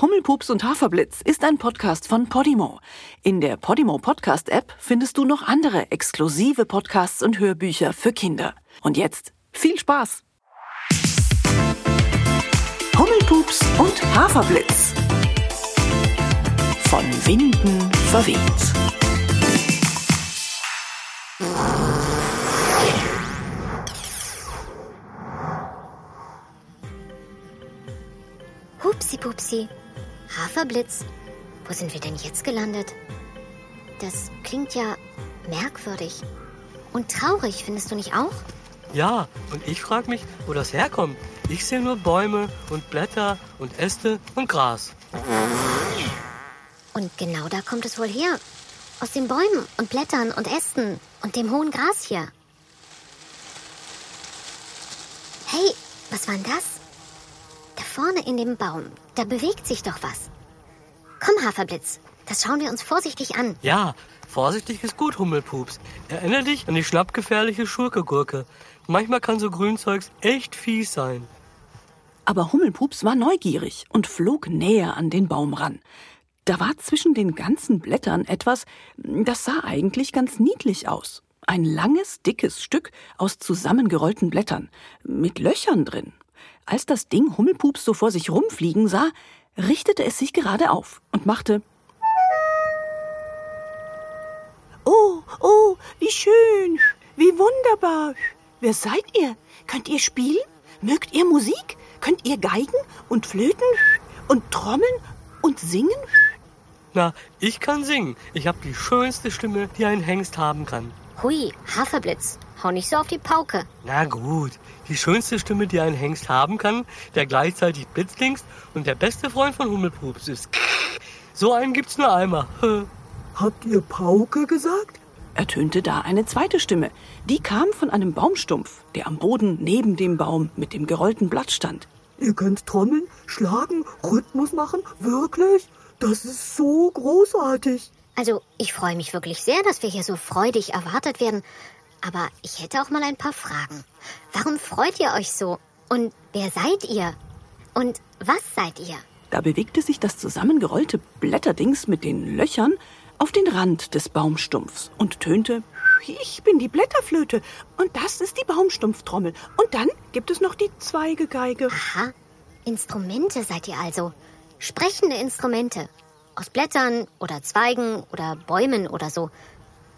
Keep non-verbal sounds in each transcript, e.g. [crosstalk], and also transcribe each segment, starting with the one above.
Hummelpups und Haferblitz ist ein Podcast von Podimo. In der Podimo Podcast App findest du noch andere exklusive Podcasts und Hörbücher für Kinder. Und jetzt viel Spaß! Hummelpups und Haferblitz. Von Winden verweht. Hupsi Pupsi. Haferblitz. Wo sind wir denn jetzt gelandet? Das klingt ja merkwürdig. Und traurig, findest du nicht auch? Ja, und ich frage mich, wo das herkommt. Ich sehe nur Bäume und Blätter und Äste und Gras. Und genau da kommt es wohl her. Aus den Bäumen und Blättern und Ästen und dem hohen Gras hier. Hey, was war denn das? Da vorne in dem Baum, da bewegt sich doch was. Komm, Haferblitz, das schauen wir uns vorsichtig an. Ja, vorsichtig ist gut, Hummelpups. Erinnere dich an die schnappgefährliche Schurkegurke. Manchmal kann so Grünzeugs echt fies sein. Aber Hummelpups war neugierig und flog näher an den Baum ran. Da war zwischen den ganzen Blättern etwas, das sah eigentlich ganz niedlich aus. Ein langes, dickes Stück aus zusammengerollten Blättern, mit Löchern drin. Als das Ding Hummelpups so vor sich rumfliegen sah, richtete es sich gerade auf und machte Oh, oh, wie schön, wie wunderbar. Wer seid ihr? Könnt ihr spielen? Mögt ihr Musik? Könnt ihr Geigen und Flöten und Trommeln und singen? Na, ich kann singen. Ich habe die schönste Stimme, die ein Hengst haben kann. Hui, Haferblitz, hau nicht so auf die Pauke. Na gut, die schönste Stimme, die ein Hengst haben kann, der gleichzeitig blitzlingst und der beste Freund von Hummelpups ist. So einen gibt's nur einmal. [laughs] Habt ihr Pauke gesagt? ertönte da eine zweite Stimme. Die kam von einem Baumstumpf, der am Boden neben dem Baum mit dem gerollten Blatt stand. Ihr könnt trommeln, schlagen, Rhythmus machen? Wirklich? Das ist so großartig. Also, ich freue mich wirklich sehr, dass wir hier so freudig erwartet werden. Aber ich hätte auch mal ein paar Fragen. Warum freut ihr euch so? Und wer seid ihr? Und was seid ihr? Da bewegte sich das zusammengerollte Blätterdings mit den Löchern auf den Rand des Baumstumpfs und tönte ich bin die Blätterflöte und das ist die Baumstumpftrommel. Und dann gibt es noch die Zweigegeige. Aha, Instrumente seid ihr also. Sprechende Instrumente. Aus Blättern oder Zweigen oder Bäumen oder so.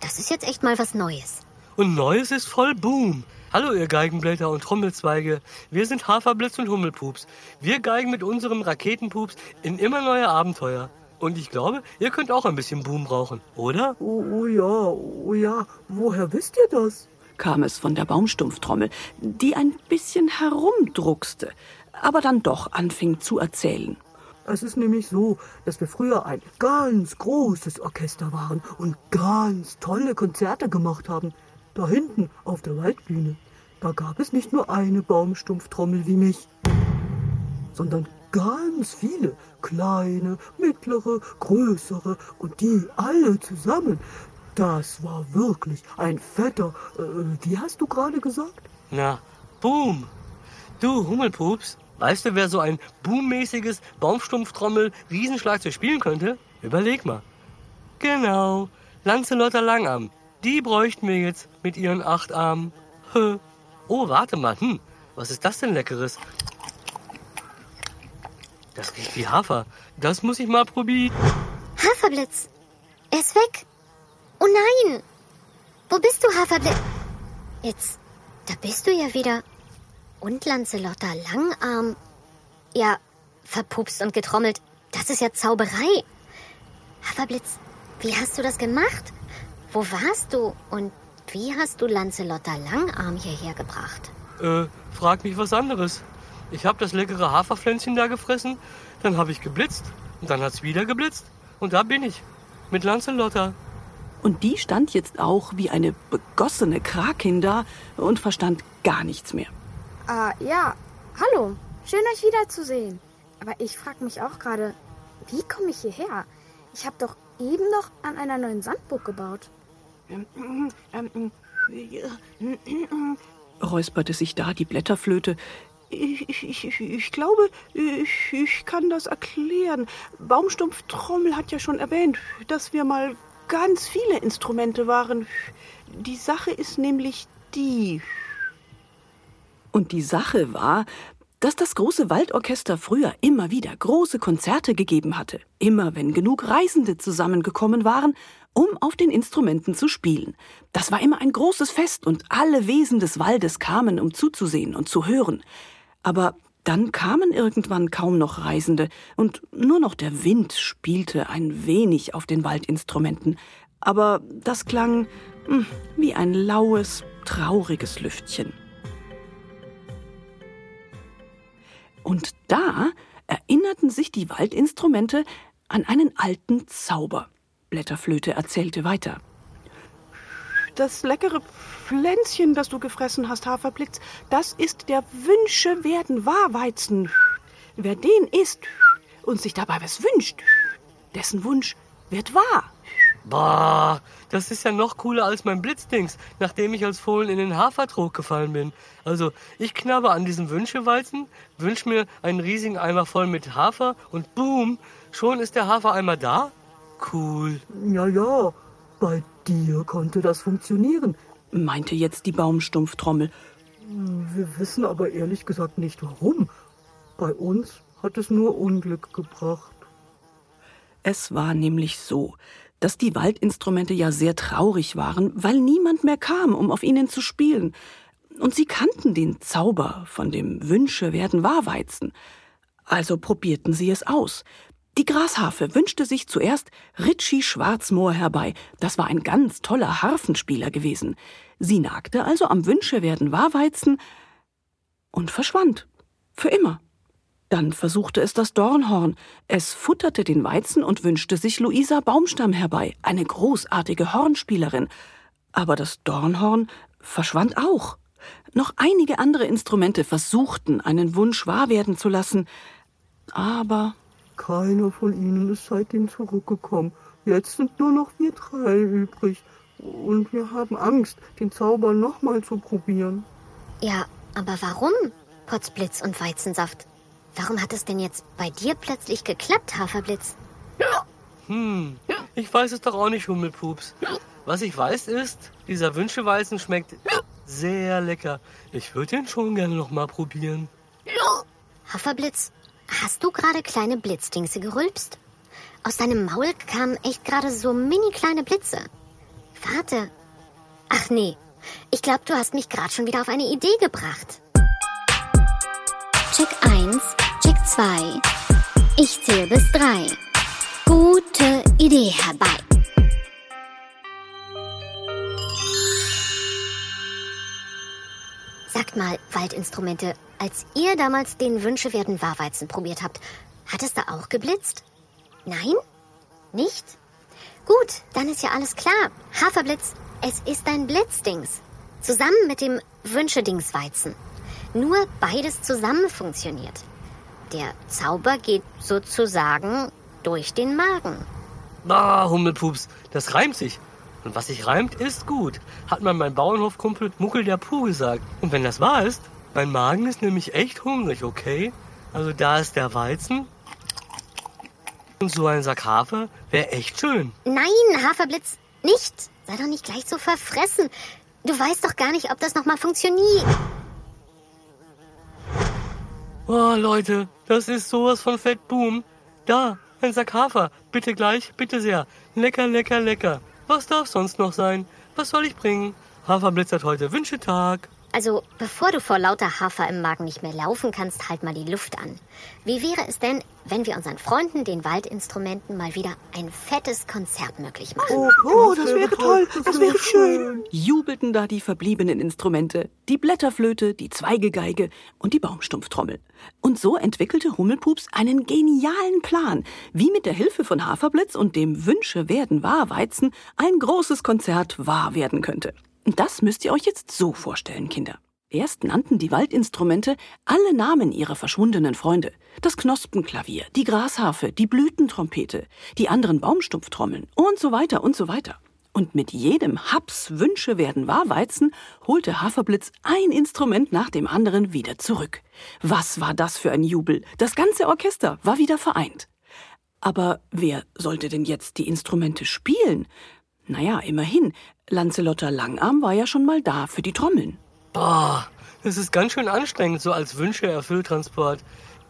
Das ist jetzt echt mal was Neues. Und Neues ist voll Boom. Hallo, ihr Geigenblätter und Trommelzweige. Wir sind Haferblitz und Hummelpups. Wir geigen mit unserem Raketenpups in immer neue Abenteuer. Und ich glaube, ihr könnt auch ein bisschen Boom brauchen, oder? Oh, oh ja, oh ja. Woher wisst ihr das? kam es von der Baumstumpftrommel, die ein bisschen herumdruckste, aber dann doch anfing zu erzählen. Es ist nämlich so, dass wir früher ein ganz großes Orchester waren und ganz tolle Konzerte gemacht haben. Da hinten auf der Waldbühne. Da gab es nicht nur eine Baumstumpftrommel wie mich, sondern ganz viele kleine, mittlere, größere und die alle zusammen. Das war wirklich ein fetter, äh, wie hast du gerade gesagt? Na, Boom. Du, Hummelpups, weißt du, wer so ein boommäßiges Baumstumpftrommel-Riesenschlagzeug spielen könnte? Überleg mal. Genau, Lancelotta Langarm. Die bräuchten wir jetzt mit ihren acht Armen. Oh, warte mal, hm, was ist das denn Leckeres? Das riecht wie Hafer. Das muss ich mal probieren. Haferblitz, er ist weg. Oh nein! Wo bist du, Haferblitz? Jetzt, da bist du ja wieder. Und Lancelotta Langarm. Ja, verpupst und getrommelt. Das ist ja Zauberei. Haferblitz, wie hast du das gemacht? Wo warst du und wie hast du Lancelotta Langarm hierher gebracht? Äh, frag mich was anderes. Ich habe das leckere Haferpflänzchen da gefressen, dann habe ich geblitzt und dann hat's wieder geblitzt und da bin ich mit Lancelotta. Und die stand jetzt auch wie eine begossene Krakin da und verstand gar nichts mehr. Ah, ja. Hallo. Schön, euch wiederzusehen. Aber ich frage mich auch gerade, wie komme ich hierher? Ich habe doch eben noch an einer neuen Sandburg gebaut. Räusperte sich da die Blätterflöte. Ich, ich, ich glaube, ich, ich kann das erklären. Baumstumpftrommel hat ja schon erwähnt, dass wir mal ganz viele Instrumente waren. Die Sache ist nämlich die. Und die Sache war, dass das große Waldorchester früher immer wieder große Konzerte gegeben hatte, immer wenn genug Reisende zusammengekommen waren, um auf den Instrumenten zu spielen. Das war immer ein großes Fest und alle Wesen des Waldes kamen, um zuzusehen und zu hören. Aber dann kamen irgendwann kaum noch Reisende und nur noch der Wind spielte ein wenig auf den Waldinstrumenten. Aber das klang hm, wie ein laues, trauriges Lüftchen. Und da erinnerten sich die Waldinstrumente an einen alten Zauber. Blätterflöte erzählte weiter. Das leckere Pflänzchen, das du gefressen hast, Haferblitz, das ist der Wünsche werden Wahrweizen. Wer den isst und sich dabei was wünscht, dessen Wunsch wird wahr. Bah, das ist ja noch cooler als mein Blitzdings, nachdem ich als Fohlen in den Hafertrog gefallen bin. Also, ich knabber an diesem Wünschewalzen, wünsch mir einen riesigen Eimer voll mit Hafer und boom, schon ist der Hafereimer da? Cool. Ja, ja, bei dir konnte das funktionieren, meinte jetzt die Baumstumpftrommel. Wir wissen aber ehrlich gesagt nicht warum. Bei uns hat es nur Unglück gebracht. Es war nämlich so, dass die Waldinstrumente ja sehr traurig waren, weil niemand mehr kam, um auf ihnen zu spielen. Und sie kannten den Zauber von dem Wünsche werden Wahrweizen. Also probierten sie es aus. Die Grasharfe wünschte sich zuerst Ritchie Schwarzmoor herbei. Das war ein ganz toller Harfenspieler gewesen. Sie nagte also am Wünsche werden Wahrweizen und verschwand. Für immer. Dann versuchte es das Dornhorn. Es futterte den Weizen und wünschte sich Luisa Baumstamm herbei, eine großartige Hornspielerin. Aber das Dornhorn verschwand auch. Noch einige andere Instrumente versuchten, einen Wunsch wahr werden zu lassen, aber keiner von ihnen ist seitdem zurückgekommen. Jetzt sind nur noch wir drei übrig. Und wir haben Angst, den Zauber nochmal zu probieren. Ja, aber warum? Potzblitz und Weizensaft. Warum hat es denn jetzt bei dir plötzlich geklappt, Haferblitz? Hm, ich weiß es doch auch nicht, Hummelpups. Was ich weiß ist, dieser Wünscheweizen schmeckt sehr lecker. Ich würde ihn schon gerne noch mal probieren. Haferblitz, hast du gerade kleine Blitzdingse gerülpst? Aus deinem Maul kamen echt gerade so mini kleine Blitze. Warte. Ach nee, ich glaube, du hast mich gerade schon wieder auf eine Idee gebracht. Check 1, Check 2. Ich zähle bis 3. Gute Idee herbei. Sagt mal, Waldinstrumente, als ihr damals den Wünsche werden Wahrweizen probiert habt, hat es da auch geblitzt? Nein? Nicht? Gut, dann ist ja alles klar. Haferblitz, es ist ein Blitzdings. Zusammen mit dem Wünschedingsweizen. Nur beides zusammen funktioniert. Der Zauber geht sozusagen durch den Magen. Ah, Hummelpups, das reimt sich. Und was sich reimt, ist gut, hat man mein Bauernhofkumpel Muckel der Puh gesagt. Und wenn das wahr ist, mein Magen ist nämlich echt hungrig, okay? Also da ist der Weizen. Und so ein Sack Hafer wäre echt schön. Nein, Haferblitz, nicht. Sei doch nicht gleich so verfressen. Du weißt doch gar nicht, ob das nochmal funktioniert. Oh, Leute, das ist sowas von Fettboom. Da, ein Sack Hafer. Bitte gleich, bitte sehr. Lecker, lecker, lecker. Was darf sonst noch sein? Was soll ich bringen? Haferblitz hat heute Wünschetag. Also, bevor du vor lauter Hafer im Magen nicht mehr laufen kannst, halt mal die Luft an. Wie wäre es denn, wenn wir unseren Freunden, den Waldinstrumenten, mal wieder ein fettes Konzert möglich machen? Oh, oh das wäre toll, das wäre schön. Jubelten da die verbliebenen Instrumente, die Blätterflöte, die Zweigegeige und die Baumstumpftrommel. Und so entwickelte Hummelpups einen genialen Plan, wie mit der Hilfe von Haferblitz und dem Wünsche werden wahr Weizen ein großes Konzert wahr werden könnte. Das müsst ihr euch jetzt so vorstellen, Kinder. Erst nannten die Waldinstrumente alle Namen ihrer verschwundenen Freunde. Das Knospenklavier, die Grasharfe, die Blütentrompete, die anderen Baumstumpftrommeln und so weiter und so weiter. Und mit jedem Haps Wünsche werden Wahrweizen holte Haferblitz ein Instrument nach dem anderen wieder zurück. Was war das für ein Jubel? Das ganze Orchester war wieder vereint. Aber wer sollte denn jetzt die Instrumente spielen? Naja, immerhin, Lancelotta Langarm war ja schon mal da für die Trommeln. Boah, das ist ganz schön anstrengend, so als Wünsche-Erfülltransport.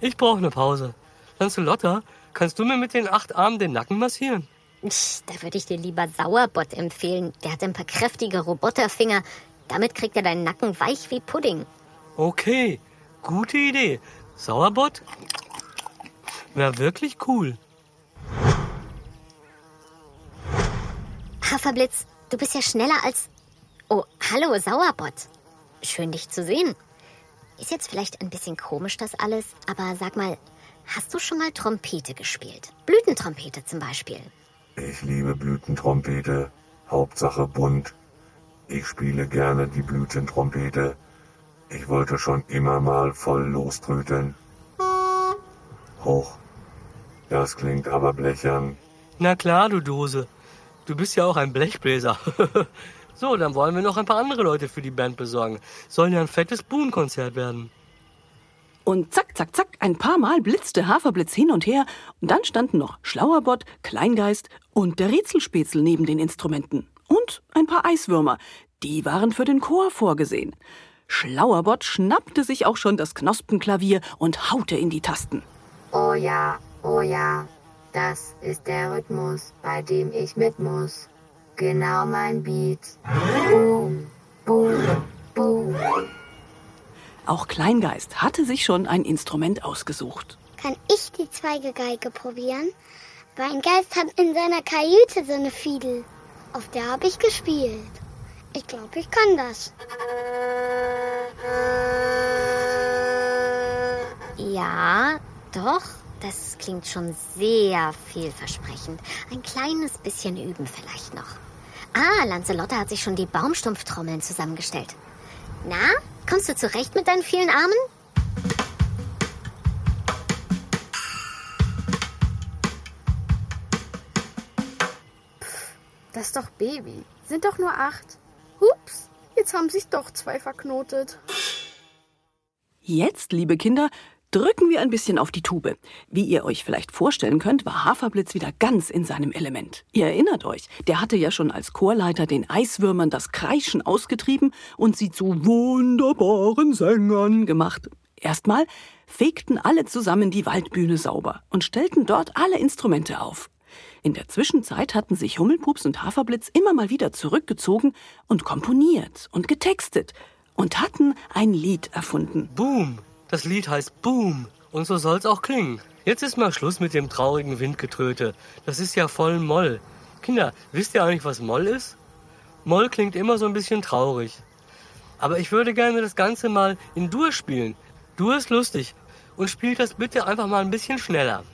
Ich brauche eine Pause. Lancelotta, kannst du mir mit den acht Armen den Nacken massieren? Da würde ich dir lieber Sauerbott empfehlen. Der hat ein paar kräftige Roboterfinger. Damit kriegt er deinen Nacken weich wie Pudding. Okay, gute Idee. Sauerbott? Wäre wirklich cool. Haferblitz, du bist ja schneller als. Oh, hallo, Sauerbott. Schön, dich zu sehen. Ist jetzt vielleicht ein bisschen komisch, das alles, aber sag mal, hast du schon mal Trompete gespielt? Blütentrompete zum Beispiel. Ich liebe Blütentrompete. Hauptsache bunt. Ich spiele gerne die Blütentrompete. Ich wollte schon immer mal voll loströteln. Hoch. Das klingt aber blechern. Na klar, du Dose. Du bist ja auch ein Blechbläser. [laughs] so, dann wollen wir noch ein paar andere Leute für die Band besorgen. Soll ja ein fettes Buhnkonzert werden. Und zack, zack, zack, ein paar Mal blitzte Haferblitz hin und her, und dann standen noch Schlauerbott, Kleingeist und der Rätselspätzl neben den Instrumenten. Und ein paar Eiswürmer, die waren für den Chor vorgesehen. Schlauerbott schnappte sich auch schon das Knospenklavier und haute in die Tasten. Oh ja, oh ja, das ist der Rhythmus, bei dem ich mit muss. Genau mein Beat. Boom, boom, boom. Auch Kleingeist hatte sich schon ein Instrument ausgesucht. Kann ich die Zweigegeige probieren? Mein Geist hat in seiner Kajüte so eine Fiedel. Auf der habe ich gespielt. Ich glaube, ich kann das. Ja, doch. Das klingt schon sehr vielversprechend. Ein kleines bisschen üben vielleicht noch. Ah, Lancelotta hat sich schon die Baumstumpftrommeln zusammengestellt. Na, kommst du zurecht mit deinen vielen Armen? Das ist doch Baby. Sind doch nur acht. Hups, jetzt haben sich doch zwei verknotet. Jetzt, liebe Kinder, drücken wir ein bisschen auf die Tube. Wie ihr euch vielleicht vorstellen könnt, war Haferblitz wieder ganz in seinem Element. Ihr erinnert euch, der hatte ja schon als Chorleiter den Eiswürmern das Kreischen ausgetrieben und sie zu wunderbaren Sängern gemacht. Erstmal fegten alle zusammen die Waldbühne sauber und stellten dort alle Instrumente auf. In der Zwischenzeit hatten sich Hummelpups und Haferblitz immer mal wieder zurückgezogen und komponiert und getextet und hatten ein Lied erfunden. Boom. Das Lied heißt Boom. Und so soll's auch klingen. Jetzt ist mal Schluss mit dem traurigen Windgetröte. Das ist ja voll Moll. Kinder, wisst ihr eigentlich, was Moll ist? Moll klingt immer so ein bisschen traurig. Aber ich würde gerne das Ganze mal in Dur spielen. Dur ist lustig. Und spielt das bitte einfach mal ein bisschen schneller.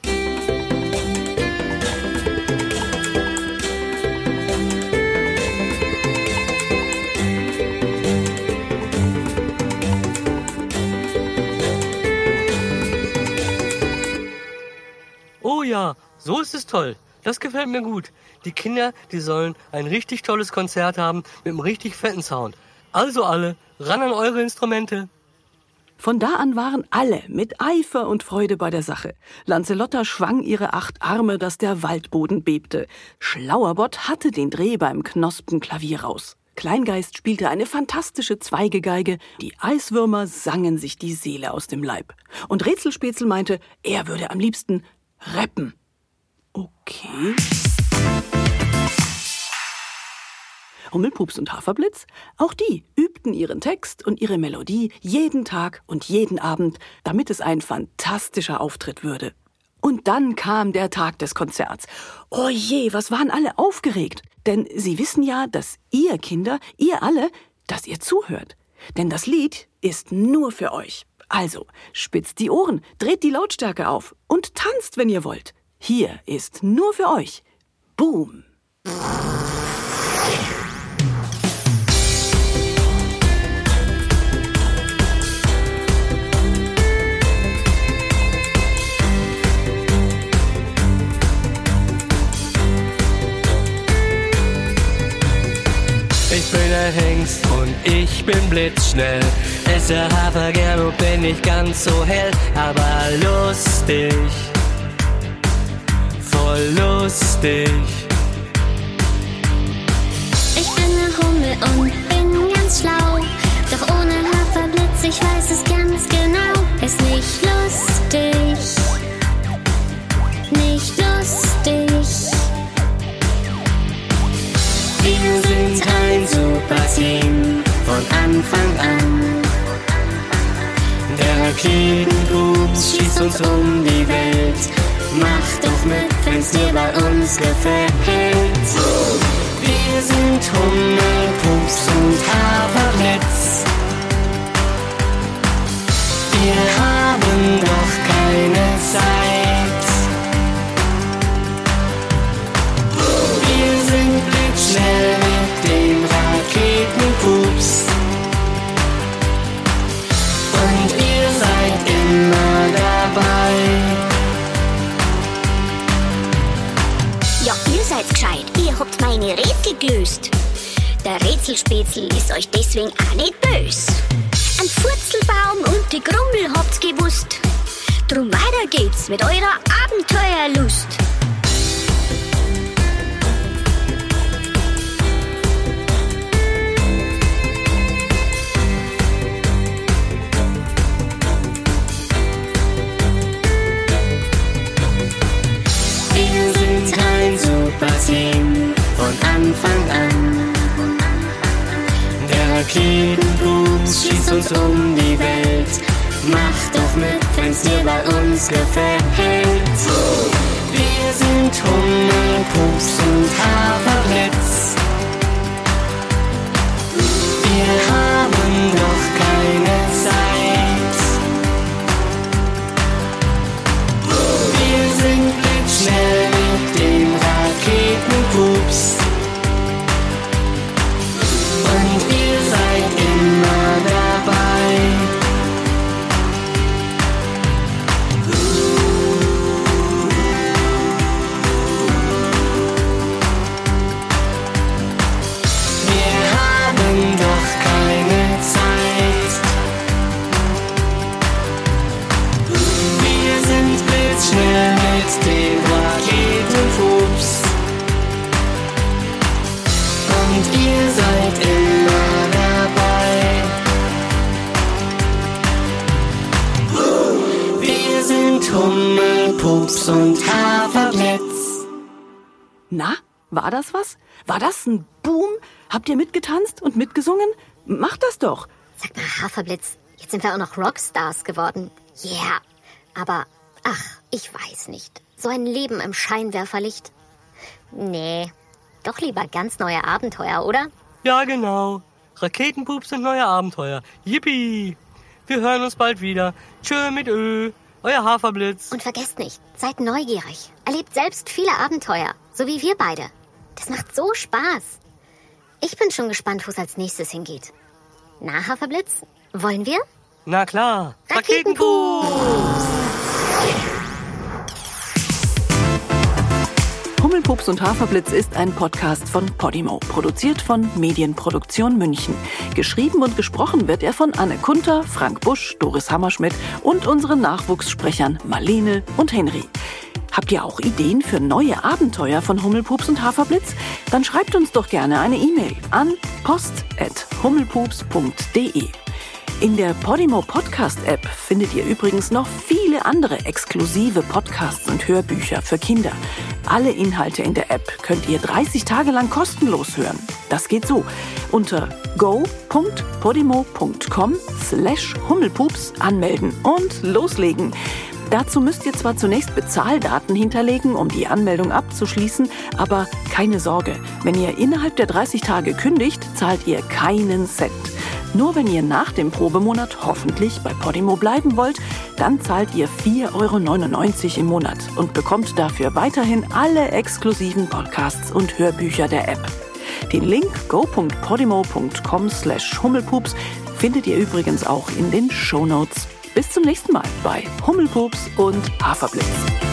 Ja, so ist es toll. Das gefällt mir gut. Die Kinder, die sollen ein richtig tolles Konzert haben mit einem richtig fetten Sound. Also alle, ran an eure Instrumente. Von da an waren alle mit Eifer und Freude bei der Sache. Lancelotta schwang ihre acht Arme, dass der Waldboden bebte. Schlauerbott hatte den Dreh beim Knospenklavier raus. Kleingeist spielte eine fantastische Zweigegeige, die Eiswürmer sangen sich die Seele aus dem Leib. Und Rätselspätzl meinte, er würde am liebsten rappen. Okay. Hummelpups und Haferblitz, auch die übten ihren Text und ihre Melodie jeden Tag und jeden Abend, damit es ein fantastischer Auftritt würde. Und dann kam der Tag des Konzerts. Oh je, was waren alle aufgeregt. Denn sie wissen ja, dass ihr Kinder, ihr alle, dass ihr zuhört. Denn das Lied ist nur für euch. Also, spitzt die Ohren, dreht die Lautstärke auf und tanzt, wenn ihr wollt. Hier ist nur für euch. Boom. bin ein Hengst und ich bin blitzschnell. Esse Hafer gern und bin nicht ganz so hell, aber lustig. Voll lustig. Ich bin ein Hummel und bin ganz schlau. Doch ohne Haferblitz, ich weiß es ganz genau. Ist nicht lustig. Nicht lustig. Wir sind ein super Team von Anfang an. Der Raketenpups schießt uns um die Welt. Mach doch mit, wenn's dir bei uns gefällt. Wir sind Hummelpups und Haferblitz. Der Rätselspätzl ist euch deswegen auch nicht bös. Ein Furzelbaum und die Grummel habt's gewusst. Drum weiter geht's mit eurer uns um die Welt. Mach doch mit, wenn's dir bei uns gefällt. Wir sind Hummelpups und Haferblitz. Wir haben doch ihr seid immer dabei. Wir sind Hummelpups und Haferblitz. Na, war das was? War das ein Boom? Habt ihr mitgetanzt und mitgesungen? Macht das doch. Sag mal, Haferblitz, jetzt sind wir auch noch Rockstars geworden. Yeah. Aber, ach, ich weiß nicht. So ein Leben im Scheinwerferlicht. Nee, doch lieber ganz neue Abenteuer, oder? Ja, genau. Raketenpups sind neue Abenteuer. Yippie! Wir hören uns bald wieder. Tschö mit Ö. Euer Haferblitz. Und vergesst nicht, seid neugierig. Erlebt selbst viele Abenteuer, so wie wir beide. Das macht so Spaß. Ich bin schon gespannt, wo es als nächstes hingeht. Na, Haferblitz, wollen wir? Na klar. Raketenpups! Hummelpups und Haferblitz ist ein Podcast von Podimo, produziert von Medienproduktion München. Geschrieben und gesprochen wird er von Anne Kunter, Frank Busch, Doris Hammerschmidt und unseren Nachwuchssprechern Marlene und Henry. Habt ihr auch Ideen für neue Abenteuer von Hummelpups und Haferblitz? Dann schreibt uns doch gerne eine E-Mail an post.hummelpups.de. In der Podimo Podcast App findet ihr übrigens noch viele andere exklusive Podcasts und Hörbücher für Kinder. Alle Inhalte in der App könnt ihr 30 Tage lang kostenlos hören. Das geht so. Unter go.podimo.com slash Hummelpups anmelden und loslegen. Dazu müsst ihr zwar zunächst Bezahldaten hinterlegen, um die Anmeldung abzuschließen, aber keine Sorge, wenn ihr innerhalb der 30 Tage kündigt, zahlt ihr keinen Cent. Nur wenn ihr nach dem Probemonat hoffentlich bei Podimo bleiben wollt, dann zahlt ihr 4,99 Euro im Monat und bekommt dafür weiterhin alle exklusiven Podcasts und Hörbücher der App. Den Link go.podimo.com slash hummelpups findet ihr übrigens auch in den Shownotes. Bis zum nächsten Mal bei Hummelpups und Haferblitz.